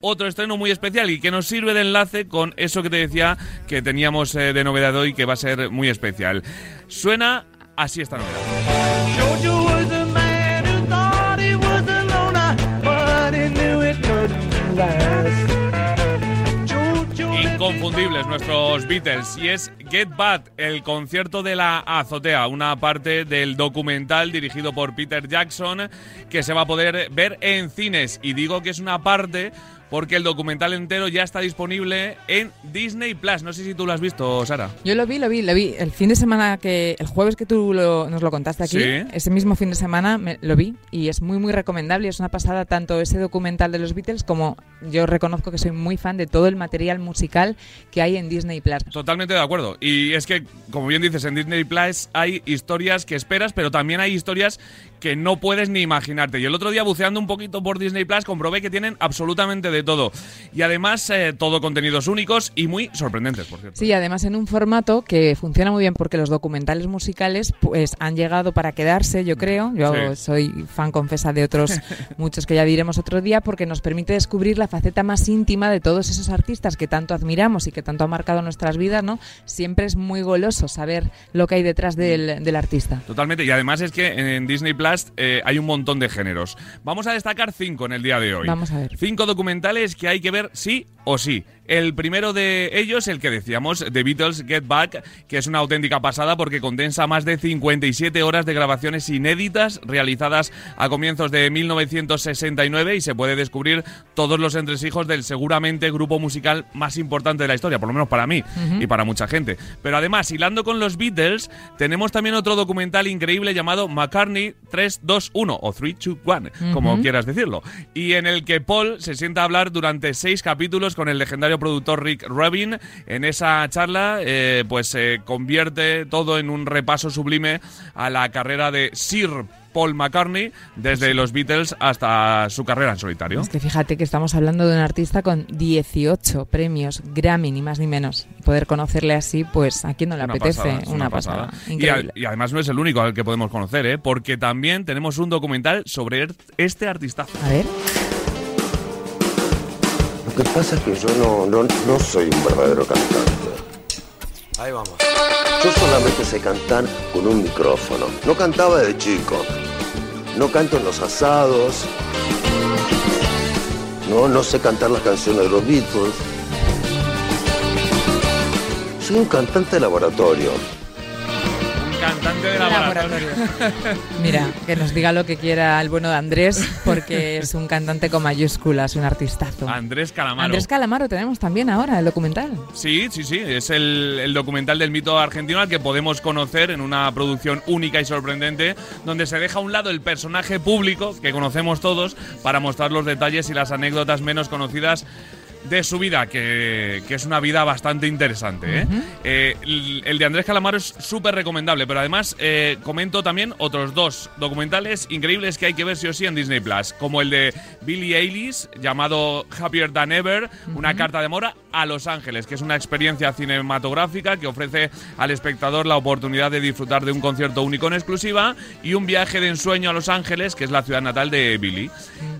otro estreno muy especial y que nos sirve de enlace con eso que te decía que teníamos eh, de novedad hoy que va a ser muy especial. Suena así esta novedad. Inconfundibles nuestros Beatles y es Get Bad, el concierto de la azotea, una parte del documental dirigido por Peter Jackson que se va a poder ver en cines y digo que es una parte porque el documental entero ya está disponible en Disney Plus. No sé si tú lo has visto, Sara. Yo lo vi, lo vi, lo vi. El fin de semana que. El jueves que tú lo- nos lo contaste aquí, Sí. ese mismo fin de semana me- lo vi. Y es muy, muy recomendable. Es una pasada tanto ese documental de los Beatles como yo reconozco que soy muy fan de todo el material musical que hay en Disney Plus. Totalmente de acuerdo. Y es que, como bien dices, en Disney Plus hay historias que esperas, pero también hay historias que no puedes ni imaginarte. Y el otro día, buceando un poquito por Disney Plus, comprobé que tienen absolutamente de todo. Y además, eh, todo contenidos únicos y muy sorprendentes, por cierto. Sí, además en un formato que funciona muy bien porque los documentales musicales pues han llegado para quedarse, yo creo. Yo Sí. soy fan confesa de otros muchos que ya diremos otro día porque nos permite descubrir la faceta más íntima de todos esos artistas que tanto admiramos y que tanto han marcado nuestras vidas, ¿no? Siempre es muy goloso saber lo que hay detrás del, del artista. Totalmente. Y además es que en Disney Plus eh, hay un montón de géneros. Vamos a destacar cinco en el día de hoy. Vamos a ver. Cinco documentales que hay que ver sí o sí. El primero de ellos, el que decíamos, The Beatles Get Back, que es una auténtica pasada porque condensa más de 57 horas de grabaciones inéditas realizadas a comienzos de 1969 y se puede descubrir todos los entresijos del seguramente grupo musical más importante de la historia, por lo menos para mí y para mucha gente. Pero además, hilando con los Beatles, tenemos también otro documental increíble llamado McCartney 321 o 321, como quieras decirlo, y en el que Paul se sienta a hablar durante seis capítulos con el legendario productor Rick Rubin. En esa charla, eh, pues se convierte todo en un repaso sublime a la carrera de Sir Paul McCartney, desde los Beatles hasta su carrera en solitario. Es que fíjate que estamos hablando de un artista con 18 premios Grammy, ni más ni menos. Poder conocerle así, pues a quién no le Una apetece. pasada, una, pasada. Y, a- Increíble. y además no es el único al que podemos conocer, ¿eh? porque también tenemos un documental sobre er- este artistazo. A ver. Lo que pasa es que yo no, no, no soy un verdadero cantante. Ahí vamos. Yo solamente sé cantar con un micrófono. No cantaba de chico. No canto en los asados. No, no sé cantar las canciones de los Beatles. Soy un cantante de laboratorio. De laboratorio. Mira, que nos diga lo que quiera el bueno de Andrés, porque es un cantante con mayúsculas, un artistazo. Andrés Calamaro. Andrés Calamaro tenemos también ahora, el documental. Sí, sí, sí, es el, el documental del mito argentino al que podemos conocer en una producción única y sorprendente, donde se deja a un lado el personaje público que conocemos todos para mostrar los detalles y las anécdotas menos conocidas de su vida, que, que es una vida bastante interesante. ¿eh? Eh, el, el de Andrés Calamaro es súper recomendable, pero además eh, comento también otros dos documentales increíbles que hay que ver sí o sí en Disney Plus, como el de Billie Eilish, llamado Happier Than Ever, una carta de amor a Los Ángeles, que es una experiencia cinematográfica que ofrece al espectador la oportunidad de disfrutar de un concierto único en exclusiva y un viaje de ensueño a Los Ángeles, que es la ciudad natal de Billie.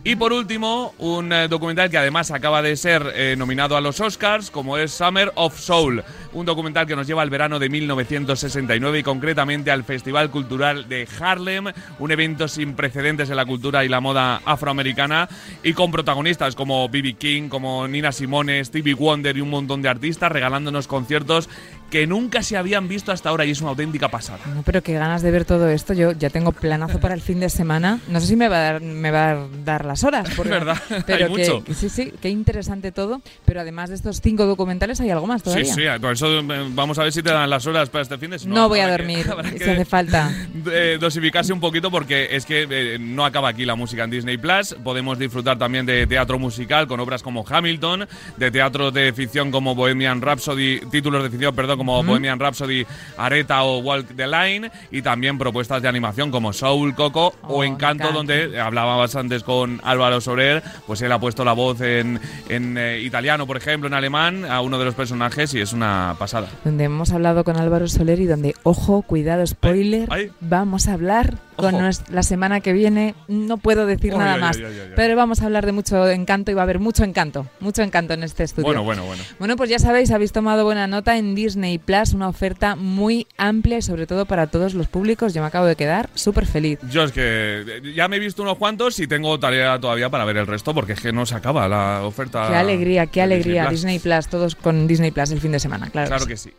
Y por último, un eh, documental que además acaba de ser eh, nominado a los Oscars, como es Summer of Soul, un documental que nos lleva al verano de 1969 y concretamente al Festival Cultural de Harlem, un evento sin precedentes en la cultura y la moda afroamericana y con protagonistas como B.B. King, como Nina Simone, Stevie Wonder y un montón de artistas regalándonos conciertos que nunca se habían visto hasta ahora y es una auténtica pasada. No, pero qué ganas de ver todo esto. Yo ya tengo planazo para el fin de semana. No sé si me va a dar, me va a dar las horas. porque- verdad, Pero hay que, mucho. sí, sí, qué interesante todo. Pero además de estos cinco documentales hay algo más todavía. Sí, sí, por eso eh, vamos a ver si te dan las horas para este fin de semana. No voy a dormir, si hace falta. eh, dosificarse un poquito porque es que eh, no acaba aquí la música en Disney Plus. Podemos disfrutar también de teatro musical con obras como Hamilton, de teatro de ficción como Bohemian Rhapsody, títulos de ficción, perdón, como Bohemian Rhapsody, Areta o Walk the Line, y también propuestas de animación como Soul, Coco Oh, o Encanto, Encanto. donde hablábamos antes con Álvaro Soler, pues él ha puesto la voz en, en, eh, italiano, por ejemplo, en alemán, a uno de los personajes y es una pasada. donde hemos hablado con Álvaro Soler y donde, ojo, cuidado, spoiler, ay. vamos a hablar con nues- la semana que viene. No puedo decir nada más, pero vamos a hablar de mucho encanto y va a haber mucho encanto, mucho encanto en este estudio. Bueno, bueno, bueno. Bueno, pues ya sabéis, habéis tomado buena nota en Disney Plus, una oferta muy amplia y sobre todo para todos los públicos. Yo me acabo de quedar súper feliz. Yo es que eh, ya me he visto unos cuantos y tengo tarea todavía para ver el resto porque es que no se acaba la oferta. Qué alegría, qué alegría. Plus. Disney Plus, todos con Disney Plus el fin de semana, claro. Claro que que sí. sí.